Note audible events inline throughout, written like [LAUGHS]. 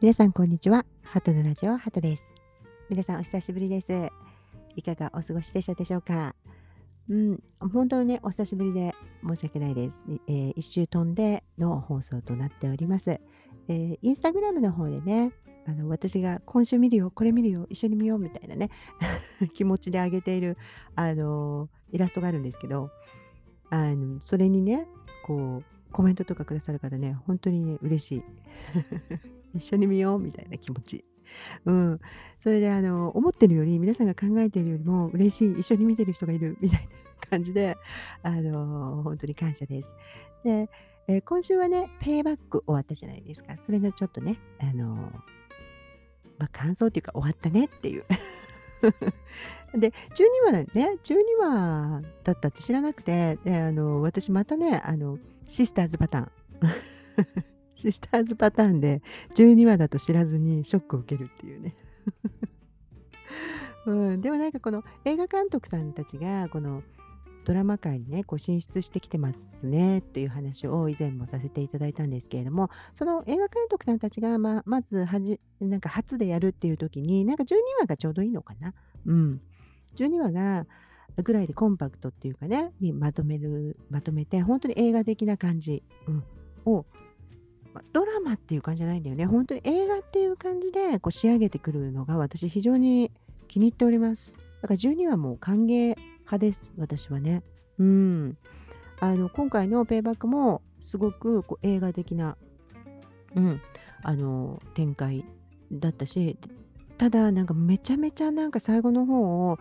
皆さんこんにちは。ハトのラジオハトです。皆さんお久しぶりです。いかがお過ごしでしたでしょうか？うん、本当にね、お久しぶりで申し訳ないです。えー、一周飛んでの放送となっております。えー、インスタグラムの方でね、あの私が今週見るよ、これ見るよ、一緒に見ようみたいなね、[LAUGHS] 気持ちであげている、あのー、イラストがあるんですけど、あのそれにね、こう、コメントとかくださる方ね、本当にね、嬉しい。一緒に見ようみたいな気持ち。うん。それで、あの、思ってるより、皆さんが考えてるよりも嬉しい、一緒に見てる人がいるみたいな感じで、あの、本当に感謝です。で、えー、今週はね、ペイバック終わったじゃないですか。それのちょっとね、あの、まあ、感想っていうか終わったねっていう。[LAUGHS] で、12話だね、12話だったって知らなくて、であの私またね、あの、シスターズパターン。シスターズパターンで12話だと知らずにショックを受けるっていうね。[LAUGHS] うん、でもなんかこの映画監督さんたちがこのドラマ界にねこう進出してきてますねっていう話を以前もさせていただいたんですけれどもその映画監督さんたちがままずはじなんか初でやるっていう時になんか12話がちょうどいいのかな？うん、12話がぐらいでコンパクトっていうかねにまとめるまとめて本当に映画的な感じ、うん、をドラマっていう感じじゃないんだよね。本当に映画っていう感じでこう仕上げてくるのが私非常に気に入っております。だから12話も歓迎派です、私はね。うん。あの、今回のペイバックもすごくこう映画的な、うん、あの、展開だったし、ただなんかめちゃめちゃなんか最後の方を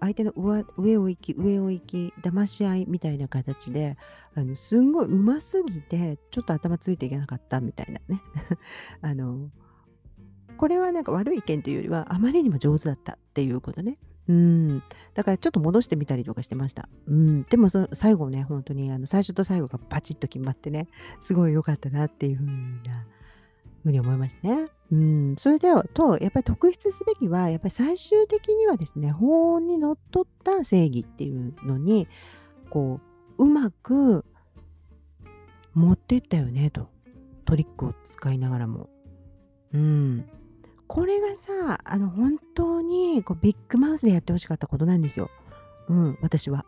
相手の上を行き上を行き騙し合いみたいな形であのすんごいうますぎてちょっと頭ついていけなかったみたいなね [LAUGHS] あのこれはなんか悪い意見というよりはあまりにも上手だったっていうことね。うん、だからちょっと戻してみたりとかしてました。うん、でもその最後ね、本当にあの最初と最後がバチッと決まってね、すごい良かったなっていう風なふうに思いましたね。うん、それでと、やっぱり特筆すべきは、やっぱり最終的にはですね、法にのっとった正義っていうのに、こう、うまく持ってったよね、と。トリックを使いながらも。うん。これがさ、あの、本当にこうビッグマウスでやってほしかったことなんですよ。うん、私は。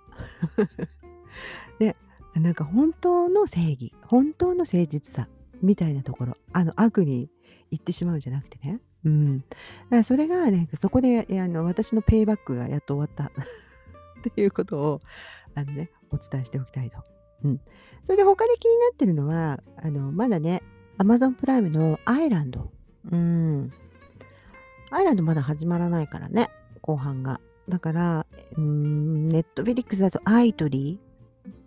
[LAUGHS] で、なんか本当の正義、本当の誠実さみたいなところ、あの悪に行ってしまうんじゃなくてね。うん。だからそれがね、そこであの私のペイバックがやっと終わった [LAUGHS] っていうことをあのね、お伝えしておきたいと。うん。それで他で気になってるのは、あのまだね、Amazon プライムのアイランド。うん。アイランドまだ始まらないからね、後半が。だから、うん、ネットフィリックスだとアイトリ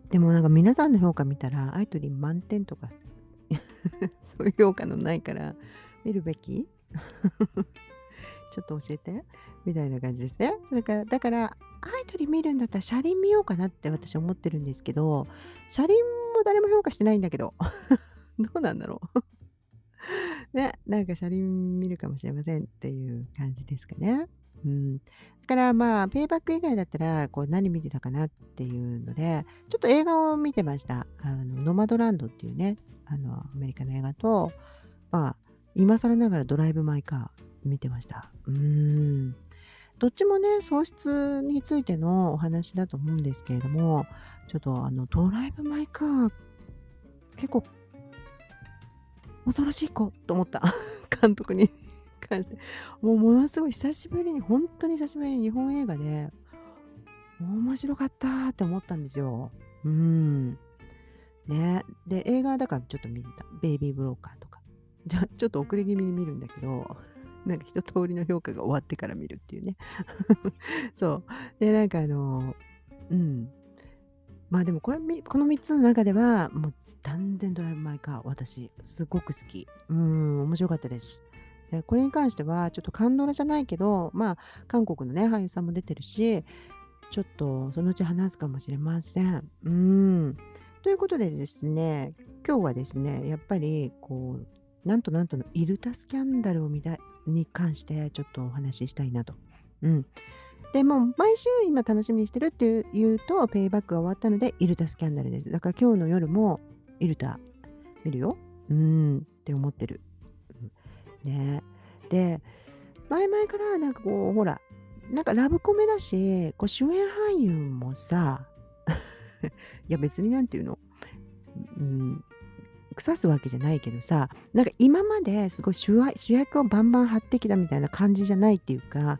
ーでもなんか皆さんの評価見たら、アイトリー満点とか [LAUGHS] そういう評価のないから見るべき？[LAUGHS] ちょっと教えてみたいな感じですね。それから、だから、アイドル見るんだったら車輪見ようかなって私思ってるんですけど、車輪も誰も評価してないんだけど、[LAUGHS] どうなんだろう？ね、なんか車輪見るかもしれませんっていう感じですかね。うん、だからまあ、ペイバック以外だったら、こう何見てたかなっていうので、ちょっと映画を見てました。あのノマドランドっていうね、あのアメリカの映画と、まあ、今更ながらドライブ・マイ・カー見てました。うん。どっちもね、喪失についてのお話だと思うんですけれども、ちょっとあのドライブ・マイ・カー、結構恐ろしい子と思った [LAUGHS] 監督に関してもうものすごい久しぶりに本当に久しぶりに日本映画で面白かったって思ったんですよ。うん。ね。で、映画だからちょっと見てた。ベイビー・ブローカーとか。じゃちょっと遅れ気味に見るんだけど、[LAUGHS] なんか一通りの評価が終わってから見るっていうね。[LAUGHS] そう。で、なんかあの、うん。まあでもこれ、この3つの中では、もう断然ドライブ・マイ・カー、私、すごく好き。うん、面白かったです。でこれに関しては、ちょっとカンドラじゃないけど、まあ、韓国のね、俳優さんも出てるし、ちょっとそのうち話すかもしれません。うん。ということでですね、今日はですね、やっぱり、こう、なんとなんとのイルタスキャンダルを見たに関してちょっとお話ししたいなと。うん。でも毎週今楽しみにしてるっていうと、ペイバックが終わったので、イルタスキャンダルです。だから今日の夜もイルタ見るよ。うんって思ってる。ね。で、前々からなんかこう、ほら、なんかラブコメだし、こう主演俳優もさ、[LAUGHS] いや別になんていうの、うん、腐すわけじゃないけどさ、なんか今まですごい主役をバンバン張ってきたみたいな感じじゃないっていうか、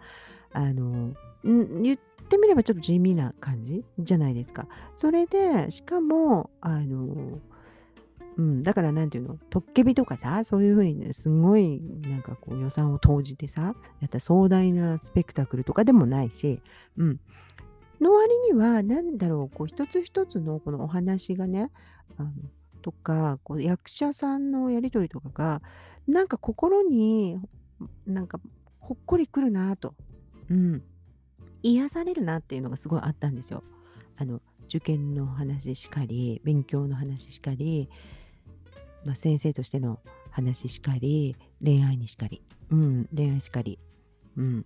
あの、言ってみればちょっと地味な感じじゃないですか。それで、しかも、あの、うん、だからなんていうの、トッケビとかさ、そういうふうにね、すごいなんかこう予算を投じてさ、やった壮大なスペクタクルとかでもないし、うん。の割には、なんだろう、こう一つ一つのこのお話がね、あのとか、こう役者さんのやり取りとかが、なんか心に、なんかほっこりくるなと、うん、癒されるなっていうのがすごいあったんですよ。あの受験の話しかり、勉強の話しかり、まあ、先生としての話しかり、恋愛にしかり、うん、恋愛しかり、うん。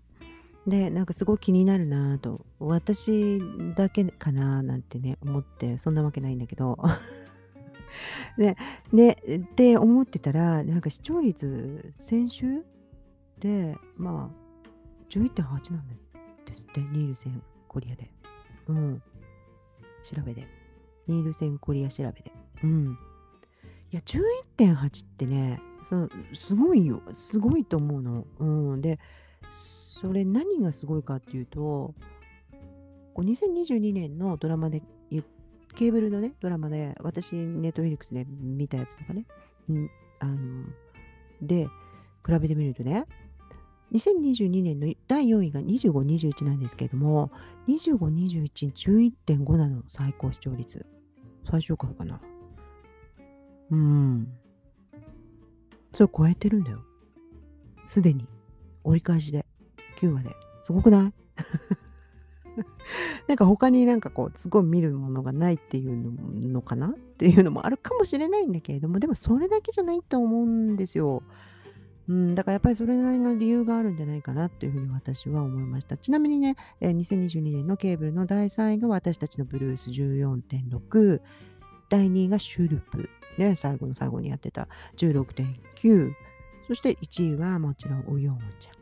で、なんかすごい気になるなと、私だけかななんてね、思って、そんなわけないんだけど。[LAUGHS] ね、ね、って思ってたら、なんか視聴率、先週で、まあ、11.8なんですって、ニールセンコリアで。うん。調べで。ニールセンコリア調べで。うん。いや、11.8ってね、すごいよ。すごいと思うの。うん。で、それ何がすごいかっていうと、こう2022年のドラマで、ケーブルのね、ドラマで、私、ネットフィリックスで見たやつとかね、んあの、で、比べてみるとね、2022年の第4位が25、21なんですけれども、25、21、11.5なの、最高視聴率。最小回かな。うん。それ超えてるんだよ。すでに。折り返しで。9話で。すごくない？[LAUGHS] なんか他になんかこう、すごい見るものがないっていうのかな？っていうのもあるかもしれないんだけれども、でもそれだけじゃないと思うんですよ。うん、だからやっぱりそれなりの理由があるんじゃないかなというふうに私は思いました。ちなみにね、え2022年のケーブルの第3位が私たちのブルース14.6、第2位がシュルプ、ね、最後の最後にやってた16.9、そして1位はもちろんウヨンちゃん。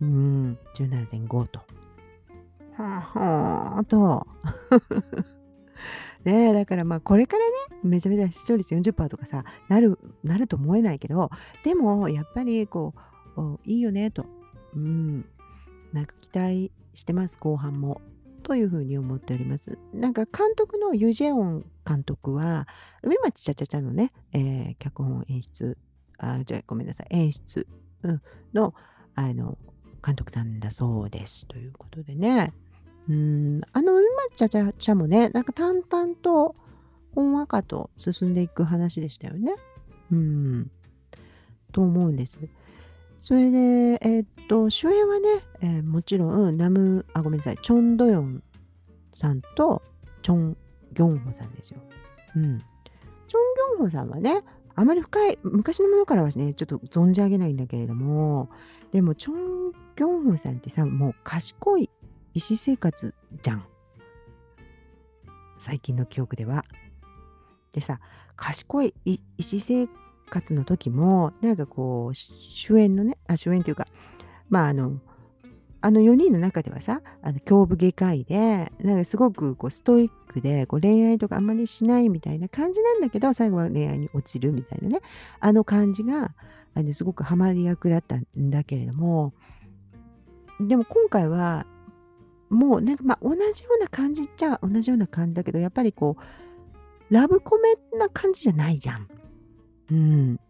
うん、17.5と。はあ、はあ、と。[LAUGHS] ね、だからまあこれからね、めちゃめちゃ視聴率40%とかさ、なる、なると思えないけど、でもやっぱりこう、いいよねと。うん。なんか期待してます、後半も。というふうに思っております。なんか監督のユジェオン監督は、梅町ちゃちゃちゃのね、えー、脚本演出、あ、じゃあごめんなさい、演出、うん、の、あの、監督さんだそうです。ということでね。うん、あの梅町ちゃちゃちゃもね、なんか淡々と、ほんわかと進んでいく話でしたよね。うん。と思うんです。それで、えー、っと、主演はね、えー、もちろん、ナム、あ、ごめんなさい、チョン・ドヨンさんと、チョン・ギョンホさんですよ。うん。チョン・ギョンホさんはね、あまり深い、昔のものからはね、ちょっと存じ上げないんだけれども、でも、チョン・ギョンホさんってさ、もう賢い医師生活じゃん。最近の記憶では。でさ、賢い医師生活の時も、なんかこう、主演のね、あ、主演というか、まああの、あの4人の中ではさ、あの胸部外科医で、なんかすごくこうストイックでこう恋愛とかあんまりしないみたいな感じなんだけど、最後は恋愛に落ちるみたいなね、あの感じが、あのすごくハマり役だったんだけれども、でも今回は、もうなんかまあ同じような感じっちゃ同じような感じだけど、やっぱりこう、ラブコメな感じじゃないじゃん。うん。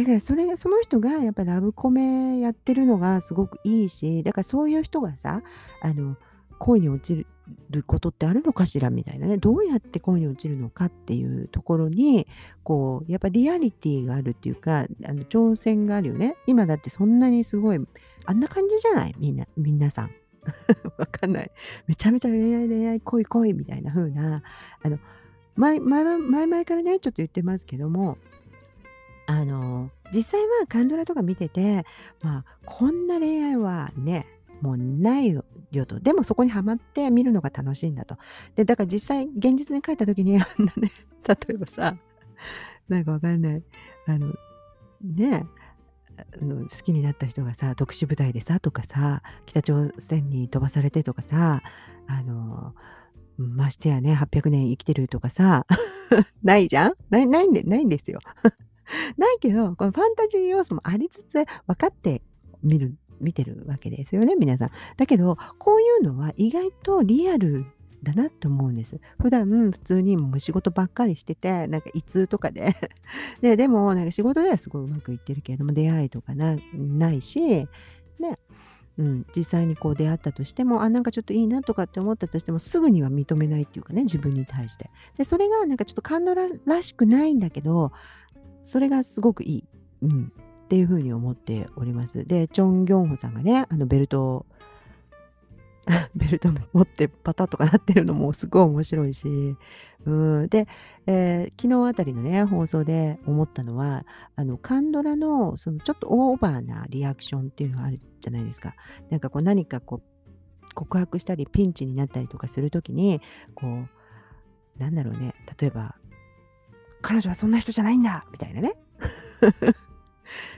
だからそれその人がやっぱラブコメやってるのがすごくいいし、だからそういう人がさ、あの、恋に落ちることってあるのかしらみたいなね、どうやって恋に落ちるのかっていうところに、こう、やっぱリアリティがあるっていうか、あの挑戦があるよね。今だってそんなにすごい、あんな感じじゃない？みんな、皆さん。[LAUGHS] わかんない。めちゃめちゃ恋愛恋愛恋恋みたいな風な、あの、前前前々からね、ちょっと言ってますけども、あの、実際はカンドラとか見てて、まあ、こんな恋愛はね、もうないよと。でもそこにはまって見るのが楽しいんだと。で、だから実際、現実に書いた時に、[LAUGHS] あんなね、例えばさ、なんかわかんない。あの、ね好きになった人がさ特殊部隊でさとかさ北朝鮮に飛ばされてとかさあのましてやね800年生きてるとかさ [LAUGHS] ないじゃん？ないないんでないんですよ [LAUGHS] ないけどこのファンタジー要素もありつつ分かって見る見てるわけですよね皆さんだけどこういうのは意外とリアルだなって思うんです。普段普通にもう仕事ばっかりしてて、なんか胃痛とかでで、[LAUGHS] でもなんか仕事ではすごいうまくいってるけれども、出会いとかなないし、ね、うん、実際にこう出会ったとしても、あ、なんかちょっといいなとかって思ったとしても、すぐには認めないっていうかね、自分に対して。で、それがなんかちょっと感動らしくないんだけど、それがすごくいい。うん。っていうふうに思っております。で、チョン・ギョンホさんがね、あのベルトを [LAUGHS] ベルト持ってパタッとかなってるのもすごい面白いし、うん、で、えー、昨日あたりのね放送で思ったのはあのカンドラのそのちょっとオーバーなリアクションっていうのがあるじゃないですか。なんかこう何かこう告白したりピンチになったりとかするときにこうなんだろうね例えば「彼女はそんな人じゃないんだ!」みたいなね。[LAUGHS]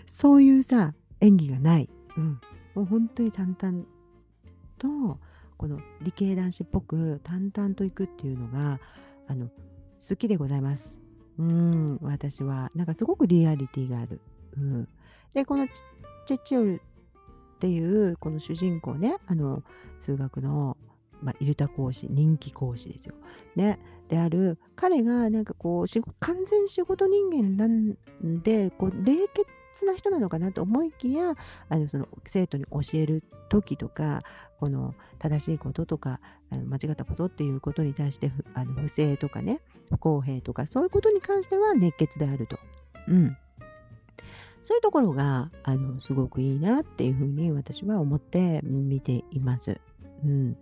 そういうさ演技がない、うん、もう本当に淡々とこの理系男子っぽく淡々といくっていうのがあの好きでございます。うん。私は。なんかすごくリアリティがある。うん、でこのチェチオルっていうこの主人公ね。あの数学の、まあ、イルタ講師人気講師ですよ。ね、である彼がなんかこう完全仕事人間なんでこう冷血な人なのかなと思いきやあのその生徒に教える時とかこの正しいこととかあの間違ったことっていうことに対してあの不正とかね不公平とかそういうことに関しては熱血であると。うんそういうところがあのすごくいいなっていうふうに私は思って見ています。うん、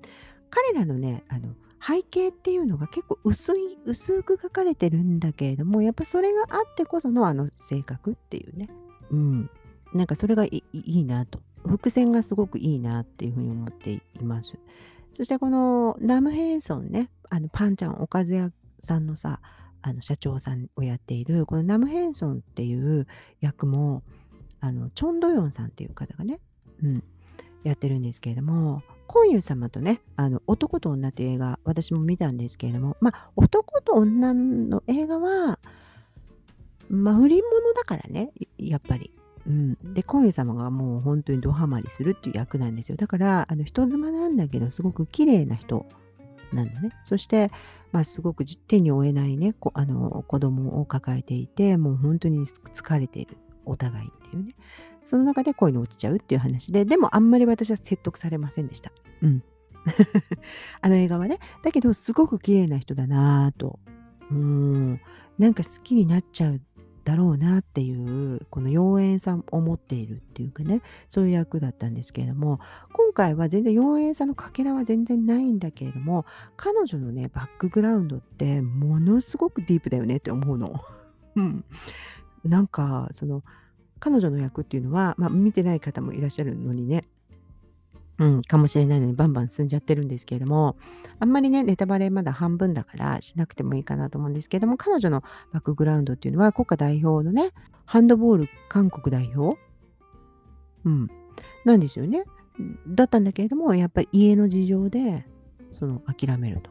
彼らのねあの背景っていうのが結構薄い薄く書かれてるんだけれどもやっぱそれがあってこそのあの性格っていうねうん。なんかそれがいいなと。伏線がすごくいいなっていうふうに思っています。そしてこのナムヘイソンね、あのパンちゃんおかず屋さんのさ、あの社長さんをやっているこのナムヘイソンっていう役もあのチョン・ドヨンさんっていう方がね、うん、やってるんですけれどもコンユ様とねあの男と女っていう映画私も見たんですけれどもまあ男と女の映画はまあ、不倫者だからね、やっぱり。うん、で、コン様がもう本当にドハマりするっていう役なんですよ。だから、あの人妻なんだけど、すごく綺麗な人なのね。そして、まあ、すごく手に負えないね、こあの子供を抱えていて、もう本当に疲れている、お互いっていうね。その中で恋に落ちちゃうっていう話で、でもあんまり私は説得されませんでした。うん。[LAUGHS] あの映画はね。だけど、すごく綺麗な人だなぁと。うん。なんか好きになっちゃうだろうなっていうこの妖艶さを持っているっていうかねそういう役だったんですけれども今回は全然妖艶さのかけらは全然ないんだけれども彼女のねバックグラウンドってものすごくディープだよねって思うの。うん、なんかその彼女の役っていうのは、まあ、見てない方もいらっしゃるのにねうん、かもしれないのにバンバン進んじゃってるんですけれども、あんまりね、ネタバレまだ半分だからしなくてもいいかなと思うんですけれども、彼女のバックグラウンドっていうのは国家代表のね、ハンドボール韓国代表？うん。なんですよね。だったんだけれども、やっぱり家の事情で、その諦めると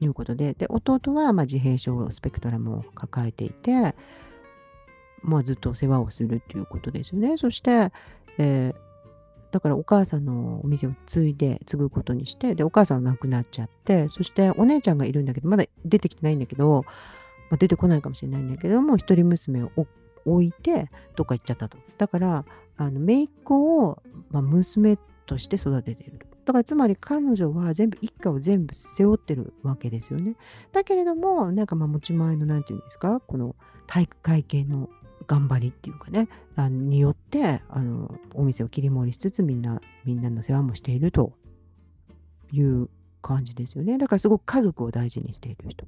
いうことで、で、弟はまあ自閉症スペクトラムを抱えていて、まあずっと世話をするっていうことですよね。そして、えーだからお母さんのお店を継いで継ぐことにしてでお母さんは亡くなっちゃってそしてお姉ちゃんがいるんだけどまだ出てきてないんだけど、まあ、出てこないかもしれないんだけども一人娘を置いてどっか行っちゃったとだからあの姪っ子を、まあ、娘として育てているだからつまり彼女は全部一家を全部背負ってるわけですよね。だけれどもなんかまあ持ち前の何て言うんですかこの体育会系の頑張りっていうかねあによってあのお店を切り盛りしつつみんなみんなの世話もしているという感じですよね。だからすごく家族を大事にしている人。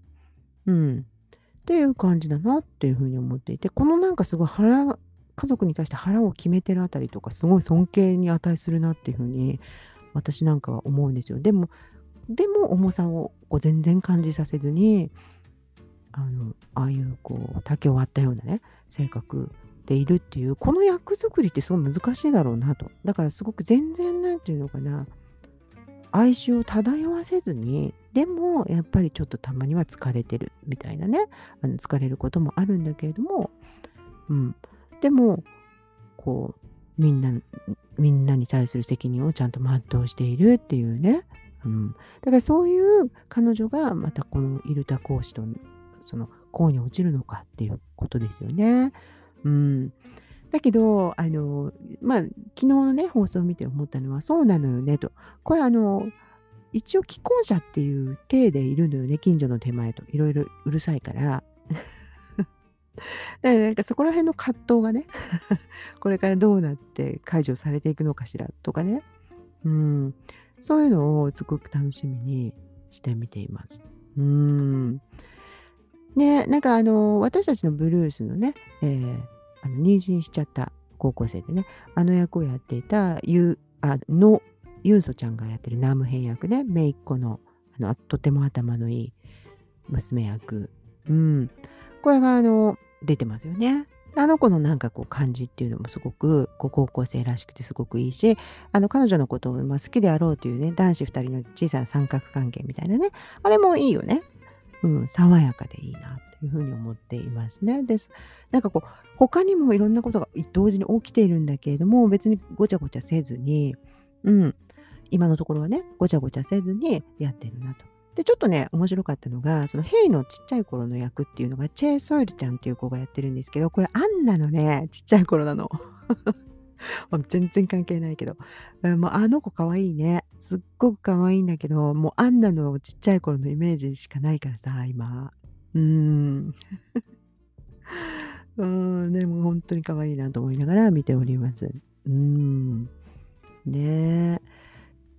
うん。っていう感じだなっていうふうに思っていてこのなんかすごい腹家族に対して腹を決めてるあたりとかすごい尊敬に値するなっていうふうに私なんかは思うんですよ。でもでも重さをこう全然感じさせずにあのああいうこう竹を割ったようなね性格でいるっていう、この役作りってすごい難しいだろうなと。だからすごく全然なんていうのかな、哀愁を漂わせずに、でもやっぱりちょっとたまには疲れてるみたいなね、あの疲れることもあるんだけれども、うん。でも、こう、みんな、みんなに対する責任をちゃんと全うしているっていうね。うん。だからそういう彼女がまたこのイルタ講師とその項に落ちるのかっていうことですよね。うん。だけど、あの、まあ、昨日のね、放送を見て思ったのは、そうなのよねと。これ、あの、一応既婚者っていう体でいるのよね、近所の手前と。いろいろうるさいから。[LAUGHS] だからなんかそこら辺の葛藤がね [LAUGHS] これからどうなって解除されていくのかしらとかね。うん。そういうのをすごく楽しみにしてみています。うん。ね、なんかあの、私たちのブルースのね、えー、あの妊娠しちゃった高校生でね、あの役をやっていたユあのユンソちゃんがやってるナムヘン役ね、姪っ子のあのとても頭のいい娘役。うん。これがあの、出てますよね。あの子のなんかこう感じっていうのもすごくこう高校生らしくてすごくいいし、あの彼女のことをま好きであろうというね、男子2人の小さな三角関係みたいなね、あれもいいよね。うん、爽やかでいいなっていうふうに思っていますね。です。なんかこう、他にもいろんなことが同時に起きているんだけれども、別にごちゃごちゃせずに、うん、今のところはね、ごちゃごちゃせずにやってるなと。で、ちょっとね、面白かったのが、そのヘイのちっちゃい頃の役っていうのが、チェ・ソイルちゃんっていう子がやってるんですけど、これアンナのね、ちっちゃい頃なの。[LAUGHS] 全然関係ないけど。もうあの子かわいいね。すっごくかわいいんだけど、もうアンナのちっちゃい頃のイメージしかないからさ、今。うん。[LAUGHS] うん、でも本当に可愛いなと思いながら見ております。うん。ねえ。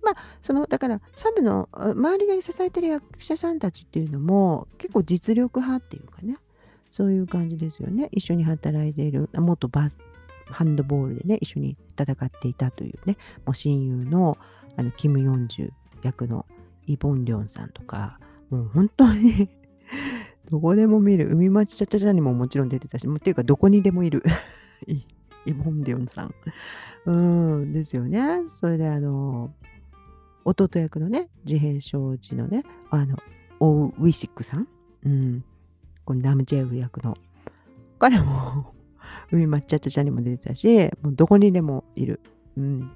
まあ、その、だから、サブの周りで支えてる役者さんたちっていうのも、結構実力派っていうかね、そういう感じですよね。一緒に働いている、元バスハンドボールでね、一緒に戦っていたというね、もう親友のあのキム・ヨンジュ役のイ・ボン・リョンさんとか、もう本当に [LAUGHS] どこでも見る、海町チャチャチャにももちろん出てたし、もうっていうかどこにでもいる [LAUGHS] イ・ボン・リョンさん。うん、ですよね。それであの、弟役のね、自閉症児のね、あの、オウ・ウィシックさん。うん。このナム・ジェウ役の。彼も海抹茶茶にも出てたし、もうどこにでもいる。うん。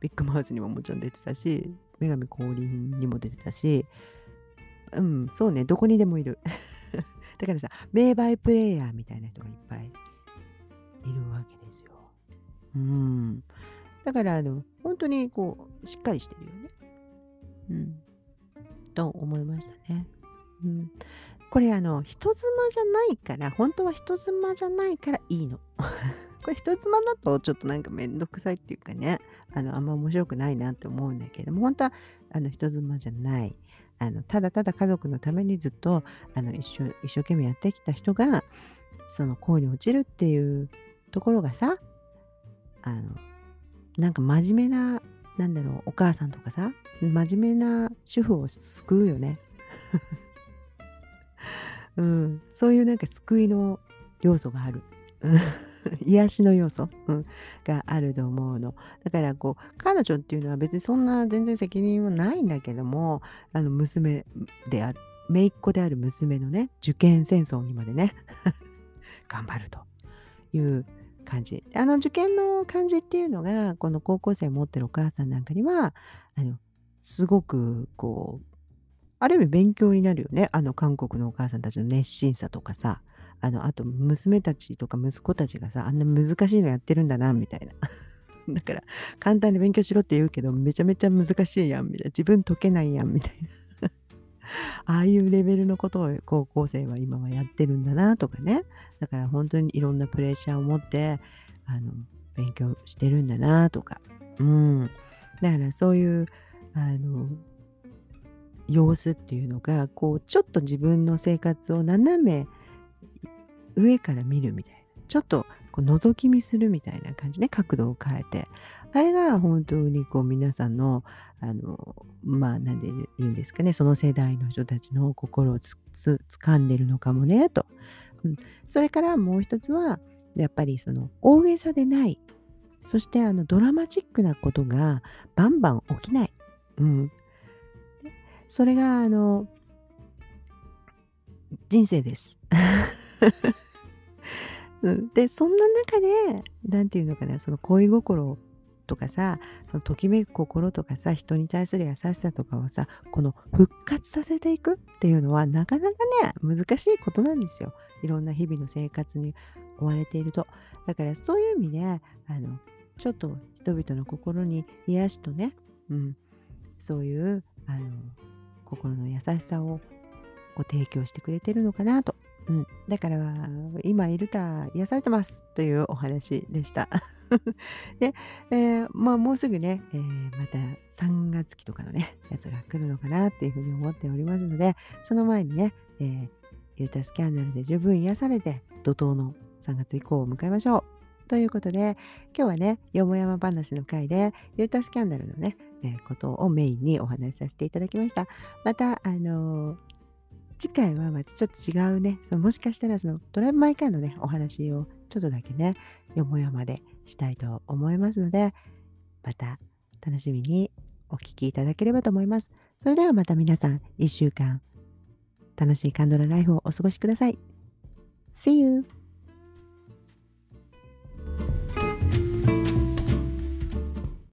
ビッグマウスにももちろん出てたし、女神降臨にも出てたし、うん、そうね、どこにでもいる。[LAUGHS] だからさ、名バイプレイヤーみたいな人がいっぱいいるわけですよ。うん。だから、あの、本当にこう、しっかりしてるよね。うん。と思いましたね。うん。これあの人妻じゃないから本当は人妻じゃないからいいの。[LAUGHS] これ人妻だとちょっとなんかめんどくさいっていうかねあのあんま面白くないなって思うんだけれども本当はあの人妻じゃないあのただただ家族のためにずっとあの一生一生懸命やってきた人がその恋に落ちるっていうところがさあのなんか真面目ななんだろうお母さんとかさ真面目な主婦を救うよね。うん、そういうなんか救いの要素がある。癒しの要素、うん、があると思うの。だからこう彼女っていうのは別にそんな全然責任はないんだけどもあの娘である姪っ子である娘のね受験戦争にまでね [LAUGHS] 頑張るという感じ。あの受験の感じっていうのがこの高校生持ってるお母さんなんかにはあのすごくこうある意味勉強になるよね。あの韓国のお母さんたちの熱心さとかさ、あの、あと娘たちとか息子たちがさ、あんな難しいのやってるんだな、みたいな。[LAUGHS] だから、簡単に勉強しろって言うけど、めちゃめちゃ難しいやん、みたいな。自分解けないやん、みたいな。[LAUGHS] ああいうレベルのことを高校生は今はやってるんだなとかね。だから本当にいろんなプレッシャーを持って、あの、勉強してるんだなとか。うん。だからそういう、あの、様子っていうのがこうちょっと自分の生活を斜め上から見るみたいなちょっとこう覗き見するみたいな感じね角度を変えてあれが本当にこう皆さんのあのまあ何で言うんですかねその世代の人たちの心をつつ掴んでるのかもねと、うん、それからもう一つはやっぱりその大げさでない、そしてあのドラマチックなことがバンバン起きない。うん。それがあの人生です。[LAUGHS] でそんな中で何て言うのかなその恋心とかさそのときめく心とかさ人に対する優しさとかをさこの復活させていくっていうのはなかなかね難しいことなんですよ。いろんな日々の生活に追われていると。だからそういう意味であのちょっと人々の心に癒しとね、うん、そういうあの心の優しさをご提供してくれてるのかなと。うん、だから今いるた癒されてますというお話でした。で、[LAUGHS] えー、まあもうすぐね、えー、また3月期とかのね、やつが来るのかなっていうふうに思っておりますので、その前にね、えー、ユータスキャンダルで十分癒されて、怒涛の3月以降を迎えましょう。ということで、今日はね、よもやま話の回で、ユータスキャンダルのね、え、ことをメインにお話しさせていただきました。また、あの、次回はまたちょっと違うね、そのもしかしたらそのドライブ・マイ・カーのね、お話をちょっとだけね、よもやまでしたいと思いますので、また楽しみにお聴きいただければと思います。それではまた皆さん、1週間、楽しいカンドラライフをお過ごしください。See you!